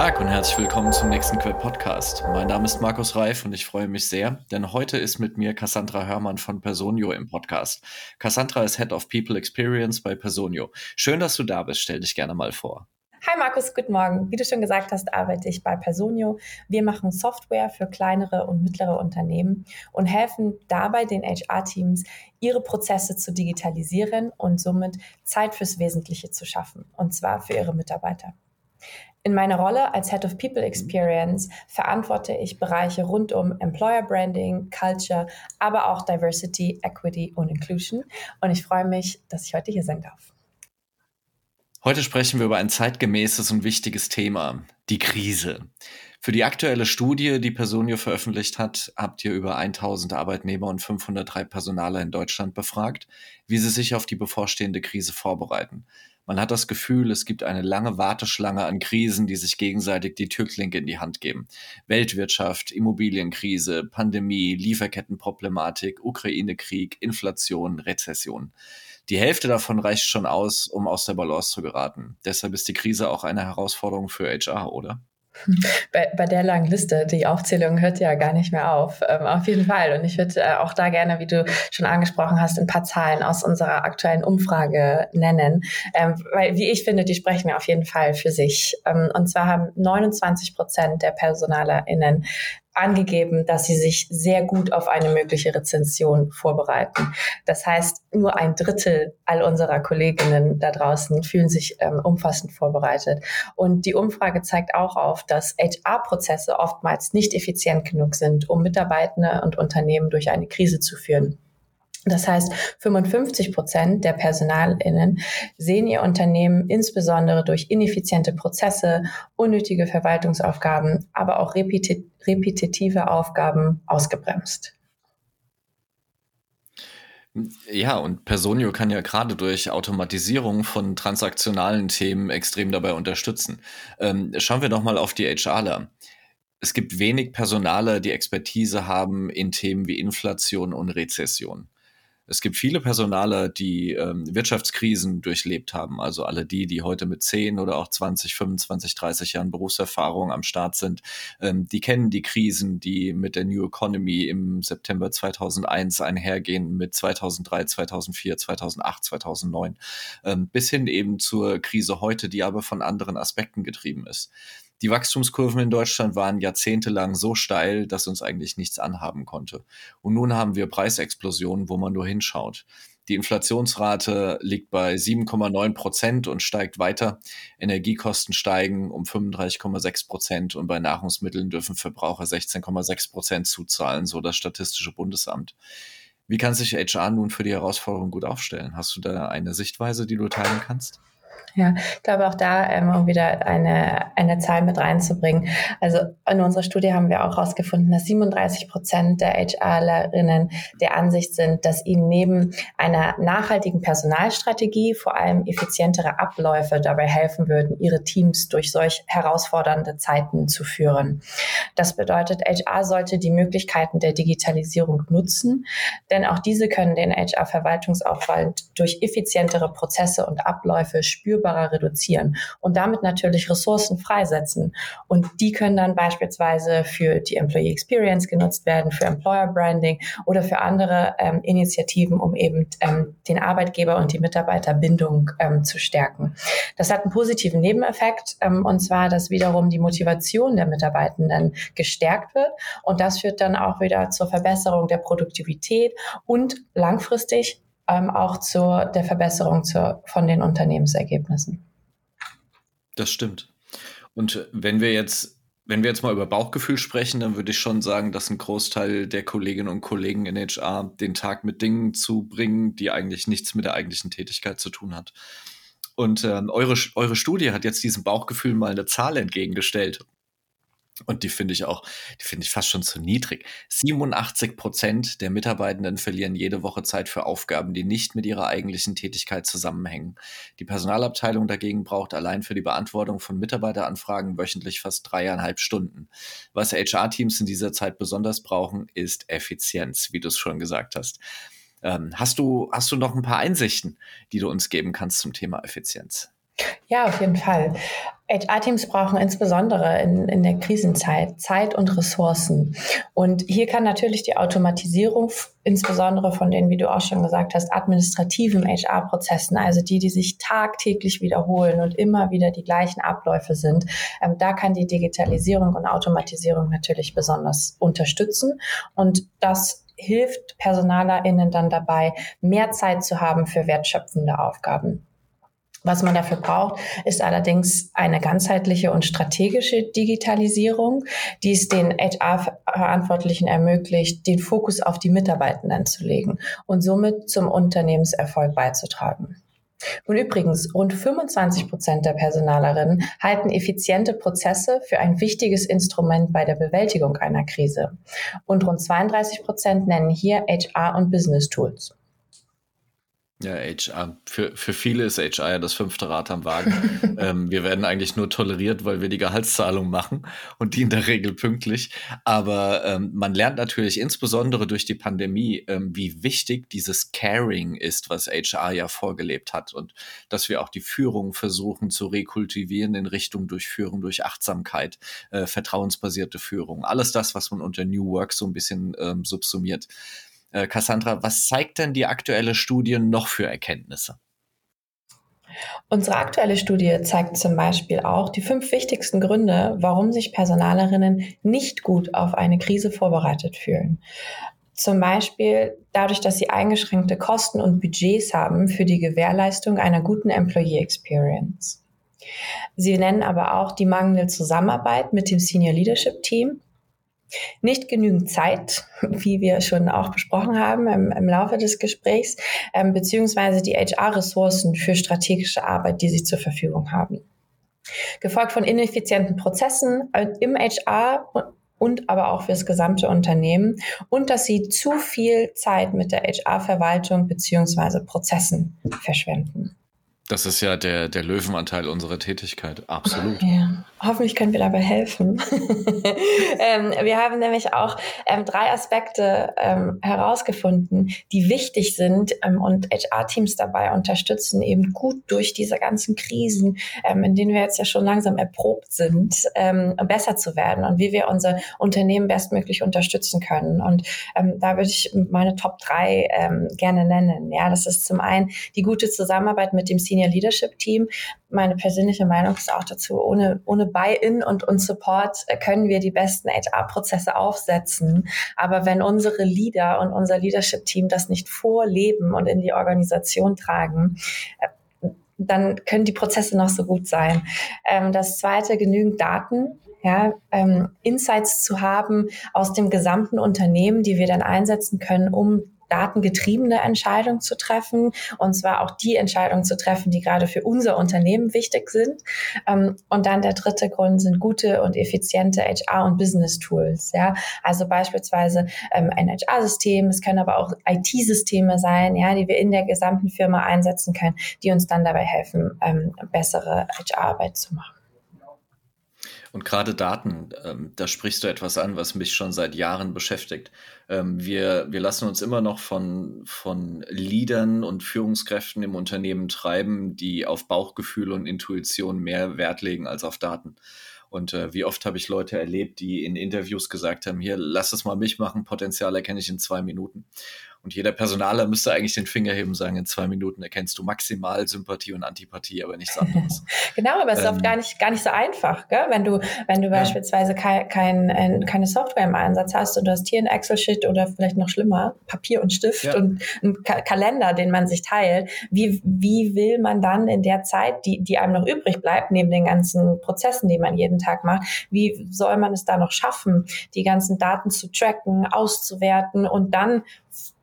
Tag und herzlich willkommen zum nächsten Quell Podcast. Mein Name ist Markus Reif und ich freue mich sehr, denn heute ist mit mir Cassandra Hörmann von Personio im Podcast. Cassandra ist Head of People Experience bei Personio. Schön, dass du da bist. Stell dich gerne mal vor. Hi Markus, guten Morgen. Wie du schon gesagt hast, arbeite ich bei Personio. Wir machen Software für kleinere und mittlere Unternehmen und helfen dabei den HR-Teams, ihre Prozesse zu digitalisieren und somit Zeit fürs Wesentliche zu schaffen, und zwar für ihre Mitarbeiter. In meiner Rolle als Head of People Experience verantworte ich Bereiche rund um Employer Branding, Culture, aber auch Diversity, Equity und Inclusion. Und ich freue mich, dass ich heute hier sein darf. Heute sprechen wir über ein zeitgemäßes und wichtiges Thema, die Krise. Für die aktuelle Studie, die Personio veröffentlicht hat, habt ihr über 1000 Arbeitnehmer und 503 Personaler in Deutschland befragt, wie sie sich auf die bevorstehende Krise vorbereiten. Man hat das Gefühl, es gibt eine lange Warteschlange an Krisen, die sich gegenseitig die Türklinke in die Hand geben. Weltwirtschaft, Immobilienkrise, Pandemie, Lieferkettenproblematik, Ukraine-Krieg, Inflation, Rezession. Die Hälfte davon reicht schon aus, um aus der Balance zu geraten. Deshalb ist die Krise auch eine Herausforderung für HR, oder? Bei, bei, der langen Liste, die Aufzählung hört ja gar nicht mehr auf. Ähm, auf jeden Fall. Und ich würde äh, auch da gerne, wie du schon angesprochen hast, ein paar Zahlen aus unserer aktuellen Umfrage nennen. Ähm, weil, wie ich finde, die sprechen auf jeden Fall für sich. Ähm, und zwar haben 29 Prozent der PersonalerInnen angegeben, dass sie sich sehr gut auf eine mögliche Rezension vorbereiten. Das heißt, nur ein Drittel all unserer Kolleginnen da draußen fühlen sich ähm, umfassend vorbereitet. Und die Umfrage zeigt auch auf, dass HR-Prozesse oftmals nicht effizient genug sind, um Mitarbeitende und Unternehmen durch eine Krise zu führen. Das heißt, 55 Prozent der PersonalInnen sehen ihr Unternehmen insbesondere durch ineffiziente Prozesse, unnötige Verwaltungsaufgaben, aber auch repetitive Aufgaben ausgebremst. Ja, und Personio kann ja gerade durch Automatisierung von transaktionalen Themen extrem dabei unterstützen. Ähm, schauen wir doch mal auf die HRler. Es gibt wenig Personale, die Expertise haben in Themen wie Inflation und Rezession. Es gibt viele Personale, die ähm, Wirtschaftskrisen durchlebt haben. Also alle die, die heute mit 10 oder auch 20, 25, 30 Jahren Berufserfahrung am Start sind, ähm, die kennen die Krisen, die mit der New Economy im September 2001 einhergehen, mit 2003, 2004, 2008, 2009, ähm, bis hin eben zur Krise heute, die aber von anderen Aspekten getrieben ist. Die Wachstumskurven in Deutschland waren jahrzehntelang so steil, dass uns eigentlich nichts anhaben konnte. Und nun haben wir Preisexplosionen, wo man nur hinschaut. Die Inflationsrate liegt bei 7,9 Prozent und steigt weiter. Energiekosten steigen um 35,6 Prozent und bei Nahrungsmitteln dürfen Verbraucher 16,6 Prozent zuzahlen, so das Statistische Bundesamt. Wie kann sich HR nun für die Herausforderung gut aufstellen? Hast du da eine Sichtweise, die du teilen kannst? Ja, ich glaube auch da, ähm, um wieder eine, eine Zahl mit reinzubringen. Also in unserer Studie haben wir auch herausgefunden, dass 37 Prozent der HRlerinnen der Ansicht sind, dass ihnen neben einer nachhaltigen Personalstrategie vor allem effizientere Abläufe dabei helfen würden, ihre Teams durch solch herausfordernde Zeiten zu führen. Das bedeutet, HR sollte die Möglichkeiten der Digitalisierung nutzen, denn auch diese können den HR-Verwaltungsaufwand durch effizientere Prozesse und Abläufe spürbar spürbarer reduzieren und damit natürlich Ressourcen freisetzen. Und die können dann beispielsweise für die Employee Experience genutzt werden, für Employer Branding oder für andere ähm, Initiativen, um eben ähm, den Arbeitgeber und die Mitarbeiterbindung ähm, zu stärken. Das hat einen positiven Nebeneffekt, ähm, und zwar, dass wiederum die Motivation der Mitarbeitenden gestärkt wird. Und das führt dann auch wieder zur Verbesserung der Produktivität und langfristig ähm, auch zur der Verbesserung zur, von den Unternehmensergebnissen. Das stimmt. Und wenn wir jetzt wenn wir jetzt mal über Bauchgefühl sprechen, dann würde ich schon sagen, dass ein Großteil der Kolleginnen und Kollegen in HR den Tag mit Dingen zubringen, die eigentlich nichts mit der eigentlichen Tätigkeit zu tun hat. Und ähm, eure, eure Studie hat jetzt diesem Bauchgefühl mal eine Zahl entgegengestellt. Und die finde ich auch, die finde ich fast schon zu niedrig. 87 Prozent der Mitarbeitenden verlieren jede Woche Zeit für Aufgaben, die nicht mit ihrer eigentlichen Tätigkeit zusammenhängen. Die Personalabteilung dagegen braucht allein für die Beantwortung von Mitarbeiteranfragen wöchentlich fast dreieinhalb Stunden. Was HR-Teams in dieser Zeit besonders brauchen, ist Effizienz, wie du es schon gesagt hast. Ähm, hast du, hast du noch ein paar Einsichten, die du uns geben kannst zum Thema Effizienz? Ja, auf jeden Fall. HR-Teams brauchen insbesondere in, in der Krisenzeit Zeit und Ressourcen. Und hier kann natürlich die Automatisierung, insbesondere von den, wie du auch schon gesagt hast, administrativen HR-Prozessen, also die, die sich tagtäglich wiederholen und immer wieder die gleichen Abläufe sind, ähm, da kann die Digitalisierung und Automatisierung natürlich besonders unterstützen. Und das hilft PersonalerInnen dann dabei, mehr Zeit zu haben für wertschöpfende Aufgaben. Was man dafür braucht, ist allerdings eine ganzheitliche und strategische Digitalisierung, die es den HR-Verantwortlichen ermöglicht, den Fokus auf die Mitarbeitenden zu legen und somit zum Unternehmenserfolg beizutragen. Und übrigens, rund 25 Prozent der Personalerinnen halten effiziente Prozesse für ein wichtiges Instrument bei der Bewältigung einer Krise. Und rund 32 Prozent nennen hier HR und Business Tools. Ja, HR. Für, für viele ist HR ja das fünfte Rad am Wagen. ähm, wir werden eigentlich nur toleriert, weil wir die Gehaltszahlung machen und die in der Regel pünktlich. Aber ähm, man lernt natürlich insbesondere durch die Pandemie, ähm, wie wichtig dieses Caring ist, was HR ja vorgelebt hat. Und dass wir auch die Führung versuchen zu rekultivieren in Richtung Durchführung durch Achtsamkeit, äh, vertrauensbasierte Führung. Alles das, was man unter New Work so ein bisschen ähm, subsumiert. Äh, Cassandra, was zeigt denn die aktuelle Studie noch für Erkenntnisse? Unsere aktuelle Studie zeigt zum Beispiel auch die fünf wichtigsten Gründe, warum sich Personalerinnen nicht gut auf eine Krise vorbereitet fühlen. Zum Beispiel dadurch, dass sie eingeschränkte Kosten und Budgets haben für die Gewährleistung einer guten Employee Experience. Sie nennen aber auch die mangelnde Zusammenarbeit mit dem Senior Leadership Team nicht genügend Zeit, wie wir schon auch besprochen haben im, im Laufe des Gesprächs, ähm, beziehungsweise die HR-Ressourcen für strategische Arbeit, die sie zur Verfügung haben. Gefolgt von ineffizienten Prozessen äh, im HR und aber auch fürs gesamte Unternehmen und dass sie zu viel Zeit mit der HR-Verwaltung beziehungsweise Prozessen verschwenden. Das ist ja der, der Löwenanteil unserer Tätigkeit, absolut. Ja. Hoffentlich können wir dabei helfen. ähm, wir haben nämlich auch ähm, drei Aspekte ähm, herausgefunden, die wichtig sind ähm, und HR-Teams dabei unterstützen, eben gut durch diese ganzen Krisen, ähm, in denen wir jetzt ja schon langsam erprobt sind, ähm, besser zu werden und wie wir unser Unternehmen bestmöglich unterstützen können. Und da würde ich meine Top drei gerne nennen. Ja, das ist zum einen die gute Zusammenarbeit mit dem Senior Leadership Team. Meine persönliche Meinung ist auch dazu, ohne, ohne Buy-in und, und Support äh, können wir die besten HR-Prozesse aufsetzen. Aber wenn unsere Leader und unser Leadership-Team das nicht vorleben und in die Organisation tragen, äh, dann können die Prozesse noch so gut sein. Ähm, das zweite, genügend Daten ja, ähm, Insights zu haben aus dem gesamten Unternehmen, die wir dann einsetzen können, um datengetriebene Entscheidungen zu treffen und zwar auch die Entscheidungen zu treffen, die gerade für unser Unternehmen wichtig sind. Ähm, und dann der dritte Grund sind gute und effiziente HR- und Business-Tools. Ja, also beispielsweise ähm, ein HR-System. Es können aber auch IT-Systeme sein, ja, die wir in der gesamten Firma einsetzen können, die uns dann dabei helfen, ähm, bessere HR-Arbeit zu machen. Und gerade Daten, ähm, da sprichst du etwas an, was mich schon seit Jahren beschäftigt. Ähm, wir, wir lassen uns immer noch von, von Leadern und Führungskräften im Unternehmen treiben, die auf Bauchgefühl und Intuition mehr Wert legen als auf Daten. Und äh, wie oft habe ich Leute erlebt, die in Interviews gesagt haben, hier, lass es mal mich machen, Potenzial erkenne ich in zwei Minuten. Und jeder Personaler müsste eigentlich den Finger heben und sagen, in zwei Minuten erkennst du maximal Sympathie und Antipathie, aber nichts anderes. genau, aber es ähm, ist oft ähm, gar nicht, gar nicht so einfach, gell? wenn du, wenn du ja. beispielsweise kein, kein, äh, keine Software im Einsatz hast und du hast hier ein Excel-Sheet oder vielleicht noch schlimmer, Papier und Stift ja. und einen Ka Kalender, den man sich teilt. Wie, wie will man dann in der Zeit, die, die einem noch übrig bleibt, neben den ganzen Prozessen, die man jeden Tag macht, wie soll man es da noch schaffen, die ganzen Daten zu tracken, auszuwerten und dann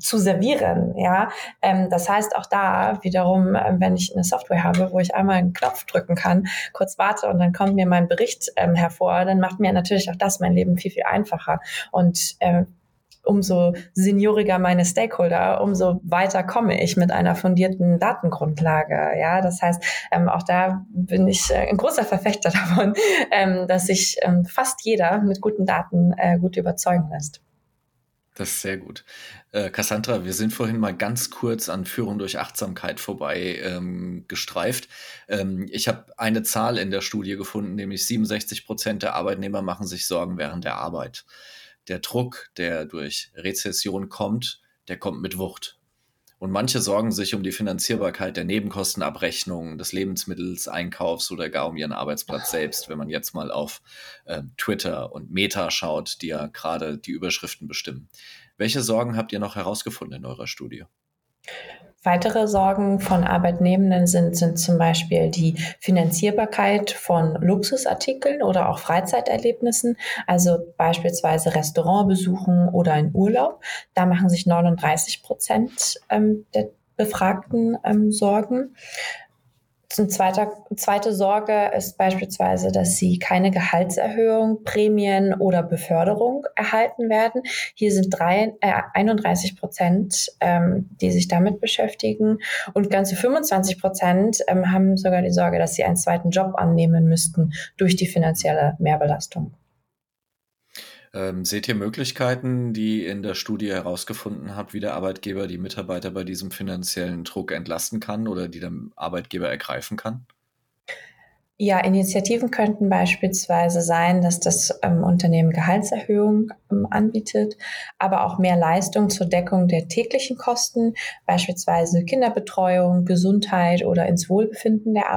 zu servieren. Ja, ähm, das heißt auch da wiederum, ähm, wenn ich eine Software habe, wo ich einmal einen Knopf drücken kann, kurz warte und dann kommt mir mein Bericht ähm, hervor, dann macht mir natürlich auch das mein Leben viel viel einfacher und ähm, umso senioriger meine Stakeholder, umso weiter komme ich mit einer fundierten Datengrundlage. Ja, das heißt, ähm, auch da bin ich äh, ein großer Verfechter davon, ähm, dass sich ähm, fast jeder mit guten Daten äh, gut überzeugen lässt. Das ist sehr gut. Äh, Cassandra, wir sind vorhin mal ganz kurz an Führung durch Achtsamkeit vorbei ähm, gestreift. Ähm, ich habe eine Zahl in der Studie gefunden, nämlich 67 Prozent der Arbeitnehmer machen sich Sorgen während der Arbeit. Der Druck, der durch Rezession kommt, der kommt mit Wucht. Und manche sorgen sich um die Finanzierbarkeit der Nebenkostenabrechnung, des Lebensmittelseinkaufs oder gar um ihren Arbeitsplatz selbst, wenn man jetzt mal auf äh, Twitter und Meta schaut, die ja gerade die Überschriften bestimmen. Welche Sorgen habt ihr noch herausgefunden in eurer Studie? Weitere Sorgen von Arbeitnehmenden sind, sind zum Beispiel die Finanzierbarkeit von Luxusartikeln oder auch Freizeiterlebnissen, also beispielsweise Restaurantbesuchen oder ein Urlaub. Da machen sich 39 Prozent ähm, der Befragten ähm, Sorgen. Eine zweite, zweite Sorge ist beispielsweise, dass sie keine Gehaltserhöhung, Prämien oder Beförderung erhalten werden. Hier sind drei, äh, 31 Prozent, ähm, die sich damit beschäftigen und ganze 25 Prozent ähm, haben sogar die Sorge, dass sie einen zweiten Job annehmen müssten durch die finanzielle Mehrbelastung. Ähm, seht ihr Möglichkeiten, die in der Studie herausgefunden habt, wie der Arbeitgeber die Mitarbeiter bei diesem finanziellen Druck entlasten kann oder die der Arbeitgeber ergreifen kann? Ja, Initiativen könnten beispielsweise sein, dass das ähm, Unternehmen Gehaltserhöhungen ähm, anbietet, aber auch mehr Leistung zur Deckung der täglichen Kosten, beispielsweise Kinderbetreuung, Gesundheit oder ins Wohlbefinden der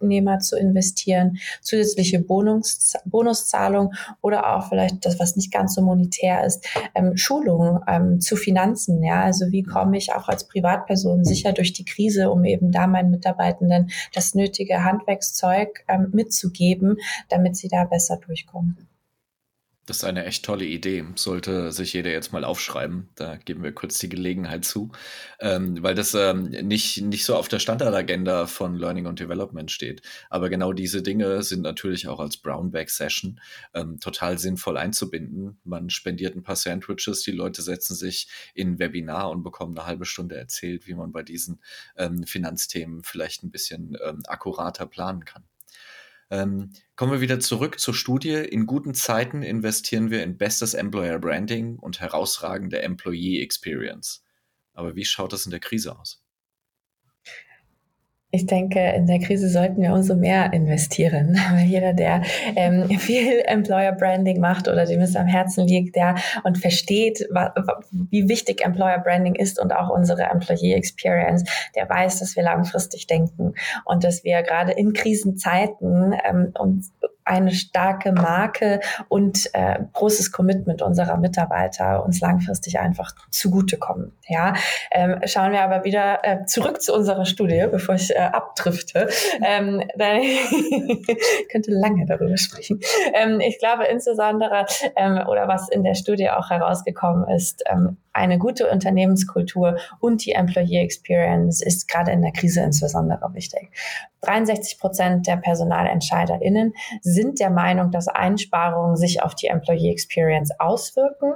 Arbeitnehmer zu investieren, zusätzliche Bonus, Bonuszahlung oder auch vielleicht das, was nicht ganz so monetär ist, ähm, Schulung ähm, zu Finanzen. Ja, also wie komme ich auch als Privatperson sicher durch die Krise, um eben da meinen Mitarbeitenden das nötige Handwerkszeug ähm, mitzugeben, damit sie da besser durchkommen. Das ist eine echt tolle Idee. Sollte sich jeder jetzt mal aufschreiben. Da geben wir kurz die Gelegenheit zu, ähm, weil das ähm, nicht, nicht so auf der Standardagenda von Learning und Development steht. Aber genau diese Dinge sind natürlich auch als Brownback-Session ähm, total sinnvoll einzubinden. Man spendiert ein paar Sandwiches, die Leute setzen sich in ein Webinar und bekommen eine halbe Stunde erzählt, wie man bei diesen ähm, Finanzthemen vielleicht ein bisschen ähm, akkurater planen kann. Ähm, kommen wir wieder zurück zur Studie. In guten Zeiten investieren wir in bestes Employer Branding und herausragende Employee Experience. Aber wie schaut das in der Krise aus? Ich denke, in der Krise sollten wir umso mehr investieren, weil jeder, der ähm, viel Employer Branding macht oder dem es am Herzen liegt, der und versteht, wie wichtig Employer Branding ist und auch unsere Employee Experience, der weiß, dass wir langfristig denken und dass wir gerade in Krisenzeiten ähm, uns eine starke Marke und äh, großes Commitment unserer Mitarbeiter uns langfristig einfach zugutekommen. Ja, ähm, schauen wir aber wieder äh, zurück zu unserer Studie, bevor ich äh, abdrifte. Ähm, dann könnte lange darüber sprechen. Ähm, ich glaube insbesondere ähm, oder was in der Studie auch herausgekommen ist, ähm, eine gute Unternehmenskultur und die Employee Experience ist gerade in der Krise insbesondere wichtig. 63 Prozent der PersonalentscheiderInnen sind der Meinung, dass Einsparungen sich auf die Employee Experience auswirken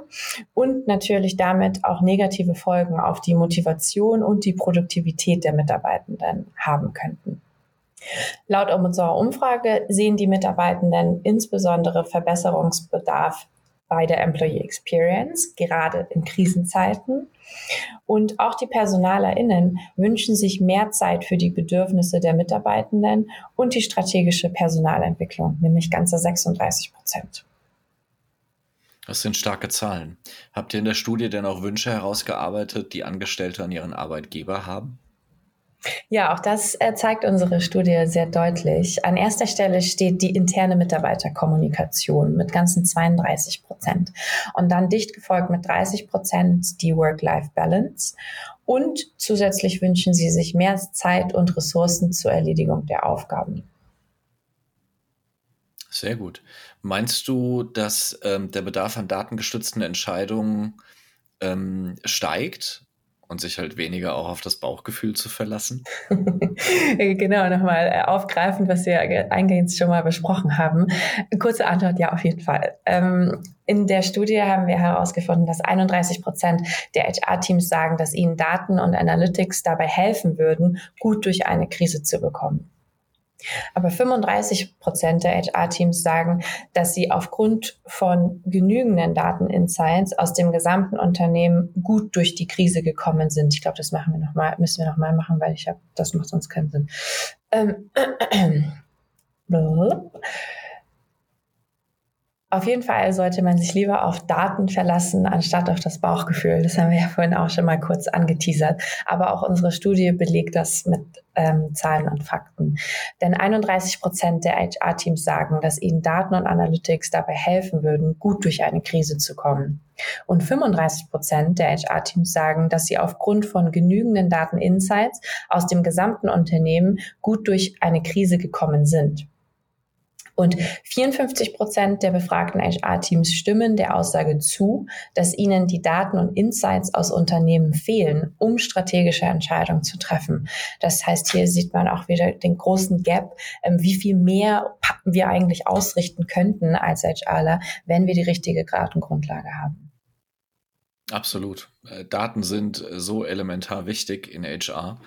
und natürlich damit auch negative Folgen auf die Motivation und die Produktivität der Mitarbeitenden haben könnten. Laut unserer Umfrage sehen die Mitarbeitenden insbesondere Verbesserungsbedarf bei der Employee Experience, gerade in Krisenzeiten. Und auch die PersonalerInnen wünschen sich mehr Zeit für die Bedürfnisse der Mitarbeitenden und die strategische Personalentwicklung, nämlich ganze 36 Prozent. Das sind starke Zahlen. Habt ihr in der Studie denn auch Wünsche herausgearbeitet, die Angestellte an ihren Arbeitgeber haben? Ja, auch das äh, zeigt unsere Studie sehr deutlich. An erster Stelle steht die interne Mitarbeiterkommunikation mit ganzen 32 Prozent und dann dicht gefolgt mit 30 Prozent die Work-Life-Balance. Und zusätzlich wünschen sie sich mehr Zeit und Ressourcen zur Erledigung der Aufgaben. Sehr gut. Meinst du, dass ähm, der Bedarf an datengestützten Entscheidungen ähm, steigt und sich halt weniger auch auf das Bauchgefühl zu verlassen? genau, nochmal äh, aufgreifend, was wir eingehend schon mal besprochen haben. Kurze Antwort, ja, auf jeden Fall. Ähm, in der Studie haben wir herausgefunden, dass 31 Prozent der HR-Teams sagen, dass ihnen Daten und Analytics dabei helfen würden, gut durch eine Krise zu bekommen. Aber 35 Prozent der HR-Teams sagen, dass sie aufgrund von genügenden Dateninsights aus dem gesamten Unternehmen gut durch die Krise gekommen sind. Ich glaube, das machen wir noch mal, müssen wir noch mal machen, weil ich habe, das macht sonst keinen Sinn. Ähm, Auf jeden Fall sollte man sich lieber auf Daten verlassen, anstatt auf das Bauchgefühl. Das haben wir ja vorhin auch schon mal kurz angeteasert. Aber auch unsere Studie belegt das mit ähm, Zahlen und Fakten. Denn 31 Prozent der HR-Teams sagen, dass ihnen Daten und Analytics dabei helfen würden, gut durch eine Krise zu kommen. Und 35 Prozent der HR-Teams sagen, dass sie aufgrund von genügenden Daten-Insights aus dem gesamten Unternehmen gut durch eine Krise gekommen sind. Und 54 Prozent der befragten HR-Teams stimmen der Aussage zu, dass ihnen die Daten und Insights aus Unternehmen fehlen, um strategische Entscheidungen zu treffen. Das heißt, hier sieht man auch wieder den großen Gap, ähm, wie viel mehr wir eigentlich ausrichten könnten als HRler, wenn wir die richtige Datengrundlage haben. Absolut. Äh, Daten sind so elementar wichtig in HR.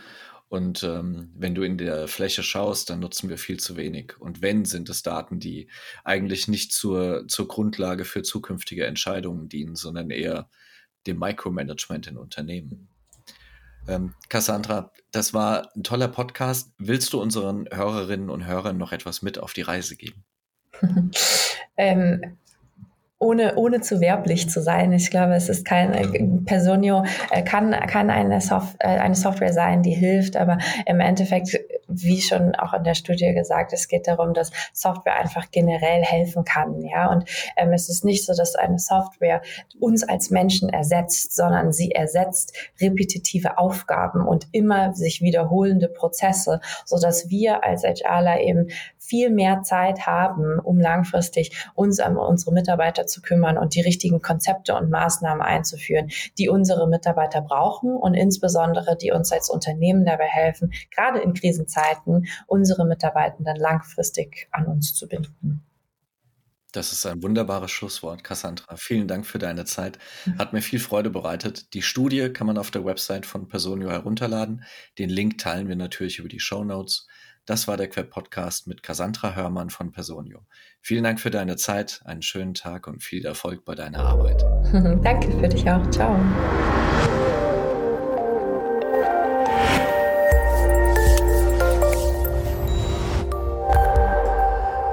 Und ähm, wenn du in der Fläche schaust, dann nutzen wir viel zu wenig. Und wenn, sind es Daten, die eigentlich nicht zur, zur Grundlage für zukünftige Entscheidungen dienen, sondern eher dem Micromanagement in Unternehmen. Ähm, Cassandra, das war ein toller Podcast. Willst du unseren Hörerinnen und Hörern noch etwas mit auf die Reise geben? ähm, ohne, ohne zu werblich zu sein. Ich glaube, es ist kein, äh, Personio äh, kann, kann eine, Soft, äh, eine Software sein, die hilft, aber im Endeffekt, wie schon auch in der Studie gesagt, es geht darum, dass Software einfach generell helfen kann, ja. Und ähm, es ist nicht so, dass eine Software uns als Menschen ersetzt, sondern sie ersetzt repetitive Aufgaben und immer sich wiederholende Prozesse, so dass wir als HRler eben viel mehr Zeit haben, um langfristig uns um unsere Mitarbeiter zu kümmern und die richtigen Konzepte und Maßnahmen einzuführen, die unsere Mitarbeiter brauchen und insbesondere die uns als Unternehmen dabei helfen, gerade in Krisenzeiten unsere Mitarbeitenden langfristig an uns zu binden. Das ist ein wunderbares Schlusswort, Cassandra. Vielen Dank für deine Zeit. Mhm. Hat mir viel Freude bereitet. Die Studie kann man auf der Website von Personio herunterladen. Den Link teilen wir natürlich über die Show Notes. Das war der Queb-Podcast mit Cassandra Hörmann von Personio. Vielen Dank für deine Zeit, einen schönen Tag und viel Erfolg bei deiner Arbeit. Danke für dich auch. Ciao.